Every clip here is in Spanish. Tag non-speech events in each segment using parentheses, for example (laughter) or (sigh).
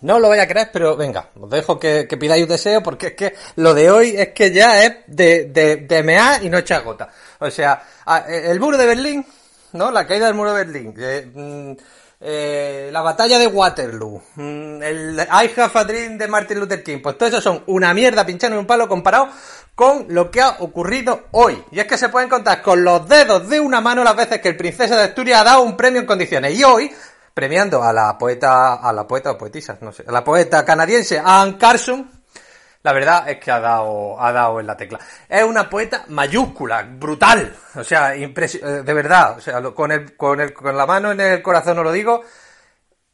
No lo voy a creer, pero venga, os dejo que, pidáis un deseo porque es que lo de hoy es que ya es de, de, de mea y no echar gota. O sea, el muro de Berlín, ¿no? La caída del muro de Berlín. Mm, eh, la batalla de Waterloo, mm, el I Have Dream de Martin Luther King, pues todo eso son una mierda pinchando en un palo comparado con lo que ha ocurrido hoy. Y es que se pueden contar con los dedos de una mano las veces que el Princesa de Asturias ha dado un premio en condiciones. Y hoy, premiando a la poeta, a la poeta o poetisa, no sé, a la poeta canadiense Anne Carson, la verdad es que ha dado, ha dado en la tecla. Es una poeta mayúscula, brutal. O sea, eh, de verdad. O sea, con, el, con, el, con la mano en el corazón no lo digo.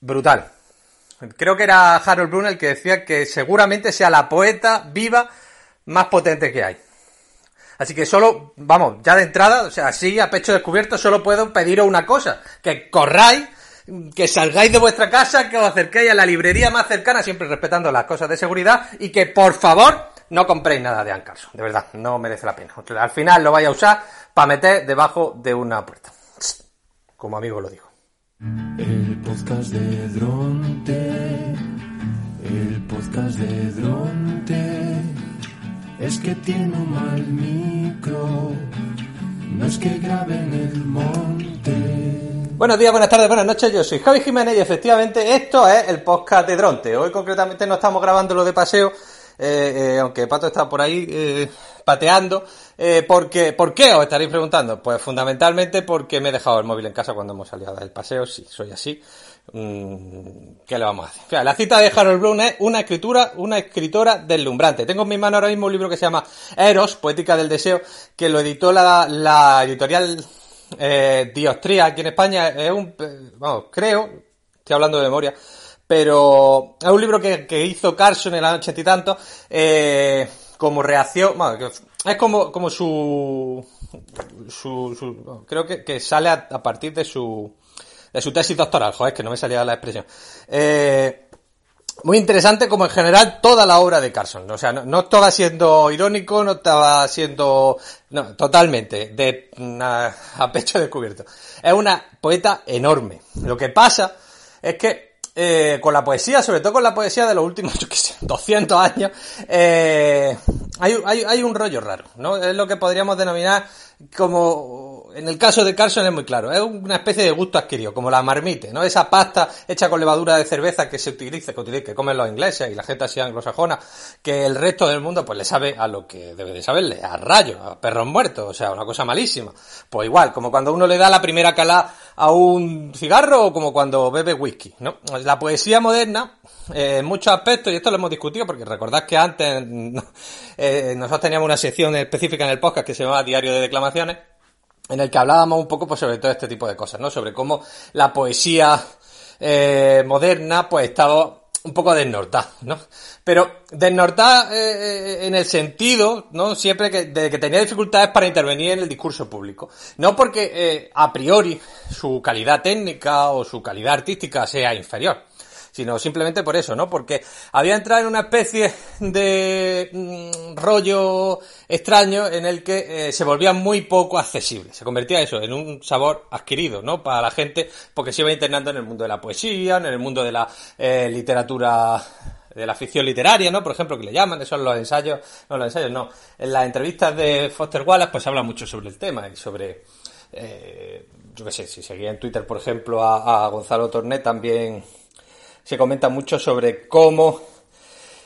Brutal. Creo que era Harold Bloom el que decía que seguramente sea la poeta viva más potente que hay. Así que solo, vamos, ya de entrada, o sea, así a pecho descubierto, solo puedo pediros una cosa, que corráis que salgáis de vuestra casa, que os acerquéis a la librería más cercana, siempre respetando las cosas de seguridad, y que por favor no compréis nada de Ancarso. De verdad, no merece la pena. Al final lo vais a usar para meter debajo de una puerta. Como amigo lo digo. El podcast de Dronte, el podcast de Dronte, es que tiene un mal micro, no es que grabe en el monte. Buenos días, buenas tardes, buenas noches, yo soy Javi Jiménez y efectivamente esto es el podcast de Dronte. Hoy concretamente no estamos grabando lo de paseo, eh, eh, aunque Pato está por ahí eh, pateando. porque, ¿Por qué os estaréis preguntando? Pues fundamentalmente porque me he dejado el móvil en casa cuando hemos salido del paseo, sí, soy así. Mm, ¿Qué le vamos a hacer? la cita de Harold Bloom es una escritura, una escritora deslumbrante. Tengo en mi mano ahora mismo un libro que se llama Eros, Poética del Deseo, que lo editó la editorial eh, aquí en España es un, vamos, creo, estoy hablando de memoria, pero es un libro que, hizo Carson en el año ochenta y tanto, eh, como reacción, bueno, es como, como su, su, creo que, que sale a, partir de su, de su tesis doctoral, joder, que no me salía la expresión. Eh, muy interesante como en general toda la obra de Carson. O sea, no, estaba siendo irónico, no estaba siendo... No, totalmente, de a, pecho descubierto. Es una poeta enorme. Lo que pasa es que eh, con la poesía, sobre todo con la poesía de los últimos, (laughs) yo qué sé, 200 años, eh, hay, hay, hay un rollo raro, ¿no? Es lo que podríamos denominar como en el caso de Carson es muy claro, es una especie de gusto adquirido, como la marmite, ¿no? Esa pasta hecha con levadura de cerveza que se utiliza, que, utiliza, que comen los ingleses y la gente así anglosajona, que el resto del mundo pues le sabe a lo que debe de saberle, a rayos, a perros muertos, o sea, una cosa malísima. Pues igual, como cuando uno le da la primera cala a un cigarro o como cuando bebe whisky, ¿no? La poesía moderna, eh, en muchos aspectos, y esto lo hemos discutido porque recordad que antes (laughs) eh, nosotros teníamos una sección específica en el podcast que se llamaba Diario de En el que hablábamos un poco pues, sobre todo este tipo de cosas, ¿no? Sobre cómo la poesía eh, moderna pues estaba un poco desnortada, ¿no? Pero desnortada eh, en el sentido, ¿no? Siempre que, de que tenía dificultades para intervenir en el discurso público. No porque eh, a priori su calidad técnica o su calidad artística sea inferior, sino simplemente por eso, ¿no? Porque había entrado en una especie de mm, rollo extraño en el que eh, se volvía muy poco accesible. Se convertía eso en un sabor adquirido, ¿no? Para la gente, porque se iba internando en el mundo de la poesía, en el mundo de la eh, literatura de la ficción literaria, ¿no? Por ejemplo, que le llaman, esos los ensayos, no los ensayos, no. En las entrevistas de Foster Wallace, pues se habla mucho sobre el tema y sobre, eh, yo qué sé, si seguía en Twitter, por ejemplo, a, a Gonzalo Torné, también se comenta mucho sobre cómo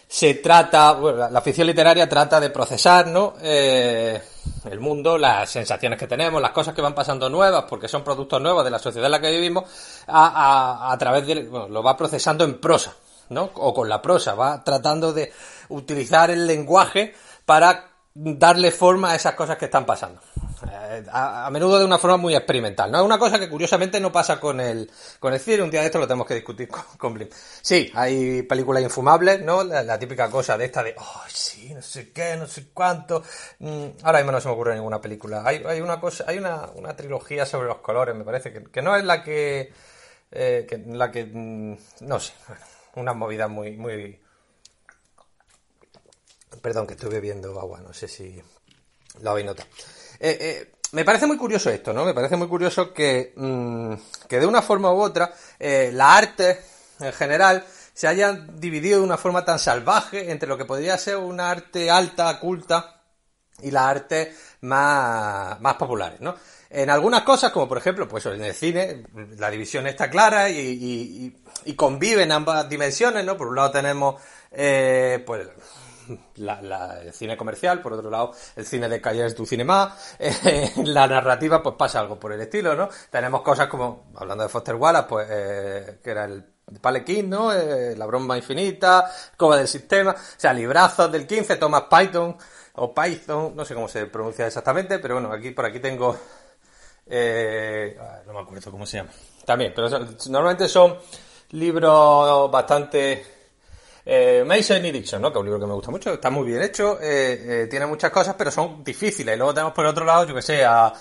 se trata, bueno, la ficción literaria trata de procesar, ¿no? Eh, el mundo, las sensaciones que tenemos, las cosas que van pasando nuevas, porque son productos nuevos de la sociedad en la que vivimos, a, a, través de, bueno, lo va procesando en prosa, ¿no? O con la prosa, va tratando de utilizar el lenguaje para darle forma a esas cosas que están pasando. Eh, a, menudo de una forma muy experimental, ¿no? Es una cosa que curiosamente no pasa con el, con el cine, un día de esto lo tenemos que discutir con, con Blim. Sí, hay películas infumables, ¿no? La, típica cosa de esta de, oh, sí, no sé qué, no sé cuánto. Mm, ahora mismo no se me ocurre ninguna película. Hay, hay una cosa, hay una, una trilogía sobre los colores, me parece, que, que no es la que, eh, que la que, mm, no sé, una movida muy, muy, Perdón, que estoy bebiendo agua, no sé si lo habéis notado. Eh, eh, me parece muy curioso esto, ¿no? Me parece muy curioso que, mm, que de una forma u otra eh, la arte en general se hayan dividido de una forma tan salvaje entre lo que podría ser una arte alta, culta, y las artes más, más populares, ¿no? En algunas cosas, como por ejemplo, pues en el cine, la división está clara y, y, y conviven ambas dimensiones, ¿no? Por un lado tenemos, eh, pues, la, la, el cine comercial, por otro lado el cine de calles du cinema, (laughs) eh, la narrativa pues pasa algo por el estilo, ¿no? Tenemos cosas como, hablando de Foster Wallace, pues eh, que era el Palequín, ¿no? Eh, la broma infinita, Cova del sistema, o sea, librazos del 15, Thomas Python o Python, no sé cómo se pronuncia exactamente, pero bueno, aquí por aquí tengo eh, no me acuerdo cómo se llama. También, pero normalmente son libros bastante eh, Mason y ¿no? Que es un libro que me gusta mucho, está muy bien hecho, eh, eh, tiene muchas cosas, pero son difíciles. Y luego tenemos por otro lado, yo que sé, a,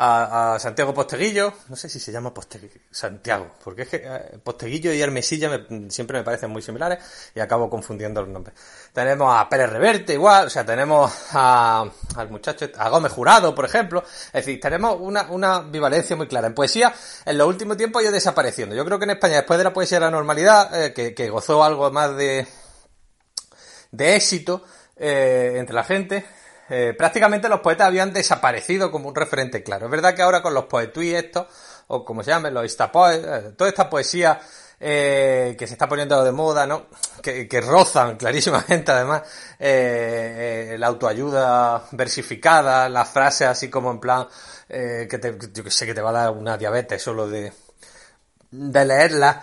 a, a Santiago Posteguillo, no sé si se llama Posteguillo, Santiago, porque es que eh, Posteguillo y Hermesilla me, siempre me parecen muy similares y acabo confundiendo los nombres. Tenemos a Pérez Reverte igual, o sea, tenemos a, al muchacho, a Gómez Jurado, por ejemplo, es decir, tenemos una, una bivalencia muy clara. En poesía, en los últimos tiempos ha ido desapareciendo. Yo creo que en España, después de la poesía de la normalidad, eh, que, que gozó algo más de, de éxito eh, entre la gente, eh, prácticamente los poetas habían desaparecido como un referente claro. Es verdad que ahora con los poetui estos, o como se llaman, los instapoes, eh, toda esta poesía eh, que se está poniendo de moda, ¿no? Que, que rozan clarísimamente además eh, la autoayuda versificada, las frases así como en plan que te, yo que sé que te va a dar una diabetes solo de, de leerla.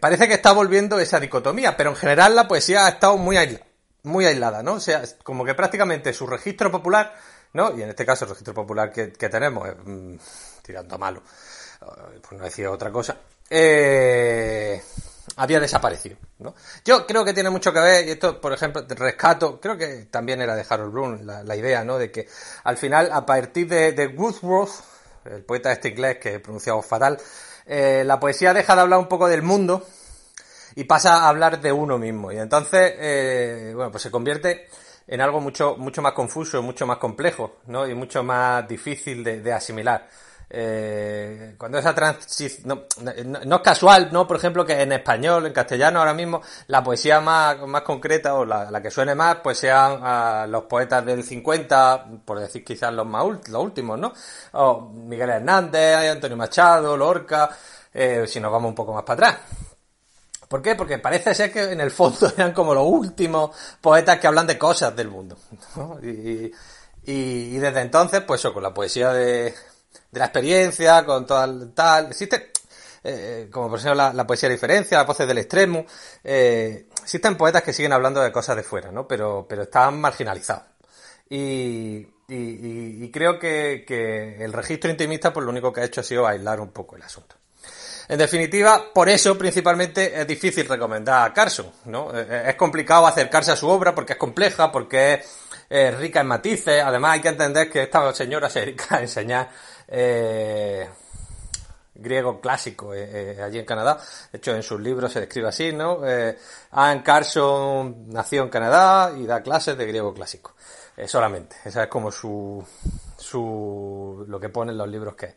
parece que está volviendo esa dicotomía, pero en general la poesía ha estado muy aislada muy aislada, ¿no? O sea, como que prácticamente su registro popular, ¿no? Y en este caso el registro popular que, tenemos, eh, mmm, tirando malo, por no decir otra cosa, eh, había desaparecido, ¿no? Yo creo que tiene mucho que ver, y esto, por ejemplo, rescato, creo que también era de Harold Bloom la, la idea, ¿no? De que al final, a partir de, de Wordsworth, el poeta este inglés que he pronunciado fatal, eh, la poesía deja de hablar un poco del mundo, y pasa a hablar de uno mismo. Y entonces, eh, bueno, pues se convierte en algo mucho, mucho más confuso, mucho más complejo, ¿no? Y mucho más difícil de, de asimilar. Eh, cuando esa transición, no, no, no, es casual, ¿no? Por ejemplo, que en español, en castellano ahora mismo, la poesía más, más concreta o la, la que suene más, pues sean uh, los poetas del 50, por decir quizás los más los últimos, ¿no? O Miguel Hernández, Antonio Machado, Lorca, eh, si nos vamos un poco más para atrás. ¿Por qué? Porque parece ser que en el fondo (laughs) eran como los últimos poetas que hablan de cosas del mundo. ¿no? Y, desde entonces, pues eso, con la poesía de, la experiencia, con tal, tal, existe, eh, como por ejemplo la, poesía de diferencia, las voces del extremo, eh, existen poetas que siguen hablando de cosas de fuera, ¿no? Pero, están marginalizados. Y creo que, que el registro intimista, pues lo único que ha hecho ha sido aislar un poco el asunto. En definitiva, por eso principalmente es difícil recomendar a Carson, ¿no? Eh, eh, es complicado acercarse a su obra porque es compleja, porque es eh, rica en matices. Además, hay que entender que esta señora se dedica a enseñar eh, griego clásico allí en Canadá. De hecho, en sus libros se describe así, ¿no? Anne Carson nació en Canadá y da clases de griego clásico. solamente. Esa es como su, su, lo que pone en los libros que es.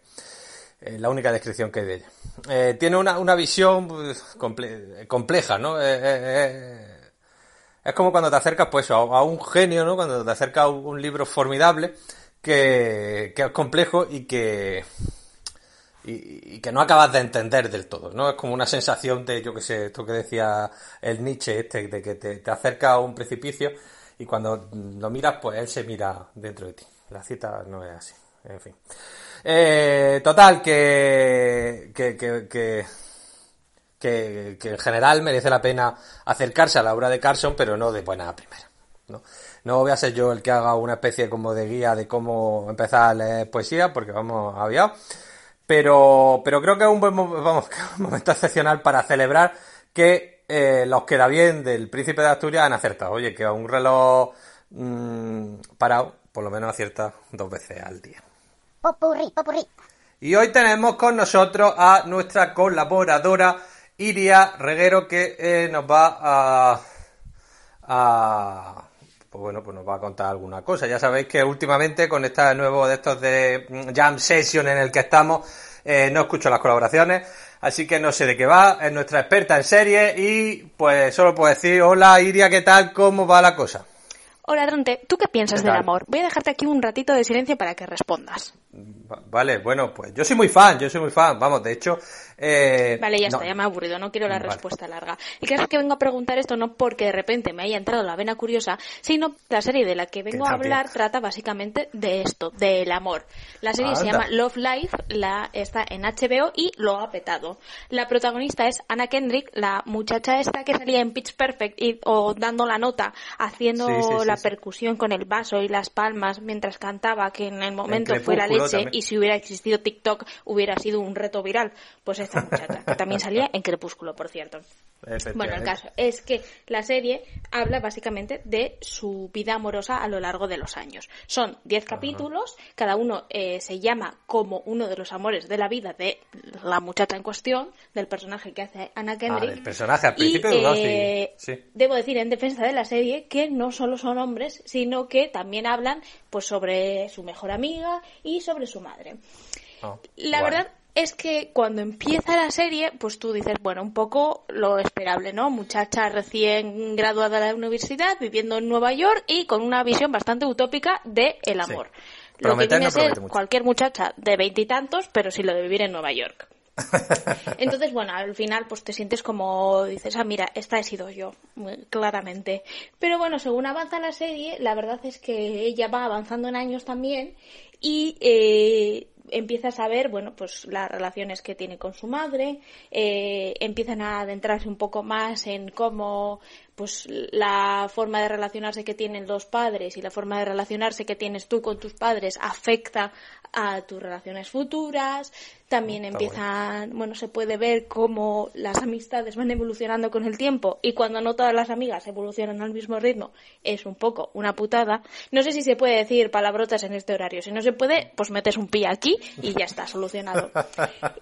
Eh, la única descripción que hay de ella. Eh, tiene una, una visión pues, comple compleja, ¿no? Eh, eh, es como cuando te acercas pues a, un genio, ¿no? Cuando te acercas a un libro formidable que, es complejo y que y, y, que no acabas de entender del todo, ¿no? Es como una sensación de, yo que sé, esto que decía el Nietzsche este, de que te, te acercas a un precipicio y cuando lo miras, pues él se mira dentro de ti. La cita no es así. En fin. Eh, total, que, que, que, que, que, que en general merece la pena acercarse a la obra de Carson, pero no de buena primera. ¿no? no voy a ser yo el que haga una especie como de guía de cómo empezar a leer poesía, porque vamos aviados. Pero, pero creo que es un buen vamos, (laughs) un momento excepcional para celebrar que eh, los queda bien del Príncipe de Asturias han acertado. Oye, que a un reloj mmm, parado, por lo menos acierta dos veces al día. Y hoy tenemos con nosotros a nuestra colaboradora Iria Reguero que eh, nos va a, a, pues bueno, pues nos va a contar alguna cosa. Ya sabéis que últimamente con este nuevo de estos de Jam Session en el que estamos, eh, no escucho las colaboraciones, así que no sé de qué va, es nuestra experta en serie y pues solo puedo decir, hola Iria, ¿qué tal? ¿Cómo va la cosa? Hola, Dronte, ¿tú qué piensas ¿Qué del amor? Voy a dejarte aquí un ratito de silencio para que respondas. Va- Vale, bueno, pues yo soy muy fan, yo soy muy fan, vamos, de hecho... eh, Vale, ya no, está, ya me he aburrido, no quiero la Vale. respuesta larga. El caso es que vengo a preguntar esto no porque de repente me haya entrado la vena curiosa, sino la serie de la que vengo a hablar trata básicamente de esto, del amor. La serie se llama Love Life, la está en HBO y lo ha petado. La protagonista es Anna Kendrick, la muchacha esta que salía en Pitch Perfect y, o dando la nota, haciendo Sí, sí, sí, la percusión con el vaso y las palmas mientras cantaba, que en el momento fue la leche también. y si hubiera existido TikTok hubiera sido un reto viral. Pues esta muchacha, que también (laughs) salía en Crepúsculo, por cierto. Bueno, el caso es que la serie habla básicamente de su vida amorosa a lo largo de los años. Son 10 capítulos, cada uno eh, se llama como uno de los amores de la vida de la muchacha en cuestión, del personaje que hace Anna Kendrick. del personaje, al Y, principio dudó, sí, eh, sí. Debo decir en defensa de la serie que no solo son hombres, sino que también hablan pues sobre su mejor amiga y sobre su madre. Oh, La verdad es que cuando empieza la serie, pues tú dices, bueno, un poco lo esperable, ¿no? Muchacha recién graduada de la universidad, viviendo en Nueva York y con una visión bastante utópica de el Sí. amor. Lo que viene no ser mucho. cualquier muchacha de veintitantos, pero sin lo de vivir en Nueva York. (laughs) Entonces, bueno, al final pues te sientes como dices, ah, mira, esta he sido yo, claramente. Pero bueno, según avanza la serie, la verdad es que ella va avanzando en años también y eh, empiezas a ver, bueno, pues las relaciones que tiene con su madre, eh, empiezan a adentrarse un poco más en cómo pues la forma de relacionarse que tienen los padres y la forma de relacionarse que tienes tú con tus padres afecta a tus relaciones futuras. También Está empiezan, bueno, se puede ver cómo las amistades van evolucionando con el tiempo y cuando no todas las amigas evolucionan al mismo ritmo es un poco una putada. No sé si se puede decir palabrotas en este horario. Si no se puede, pues metes un pi aquí y ya está solucionado. (laughs)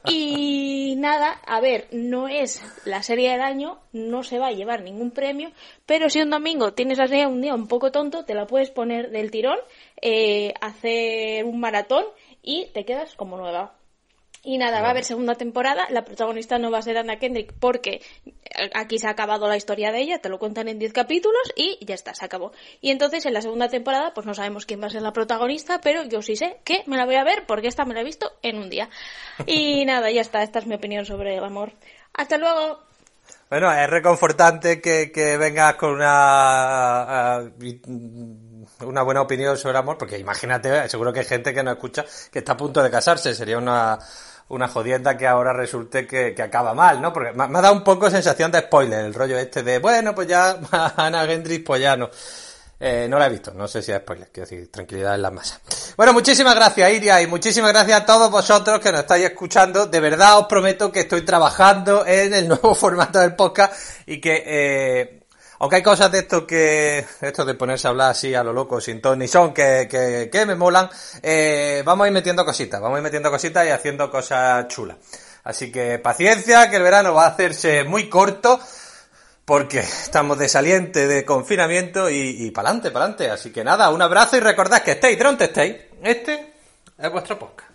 Y nada, a ver, no es la serie del año, no se va a llevar ningún premio, pero si un domingo tienes así un día un poco tonto, te la puedes poner del tirón, eh, hacer un maratón y te quedas como nueva. Y nada, va a haber segunda temporada. La protagonista no va a ser Anna Kendrick porque aquí se ha acabado la historia de ella, te lo cuentan en 10 capítulos y ya está, se acabó. Y entonces en la segunda temporada, pues no sabemos quién va a ser la protagonista, pero yo sí sé que me la voy a ver porque esta me la he visto en un día. Y (laughs) nada, ya está, esta es mi opinión sobre el amor. Hasta luego. Bueno, es reconfortante que, que vengas con una, y- una buena opinión sobre el amor, porque imagínate, seguro que hay gente que no escucha que está a punto de casarse, sería una, una jodienda que ahora resulte que, que acaba mal, ¿no? Porque me, me ha dado un poco sensación de spoiler, el rollo este de, bueno, pues ya (laughs) Ana Gendrich, pues ya no. Eh, no la he visto, no sé si es spoiler, quiero decir, tranquilidad en la masa. Bueno, muchísimas gracias Iria y muchísimas gracias a todos vosotros que nos estáis escuchando. De verdad os prometo que estoy trabajando en el (laughs) nuevo formato del podcast y que, eh, aunque hay cosas de esto que, esto de ponerse a hablar así a lo loco, sin ton ni son, que, que, me molan, eh, vamos a ir metiendo cositas, vamos a ir metiendo cositas y haciendo cosas chulas. Así que paciencia, que el verano va a hacerse muy corto porque estamos de saliente de confinamiento y, y pa'lante, pa'lante. Así que nada, un abrazo y recordad que estéis donde estéis. Este es vuestro podcast.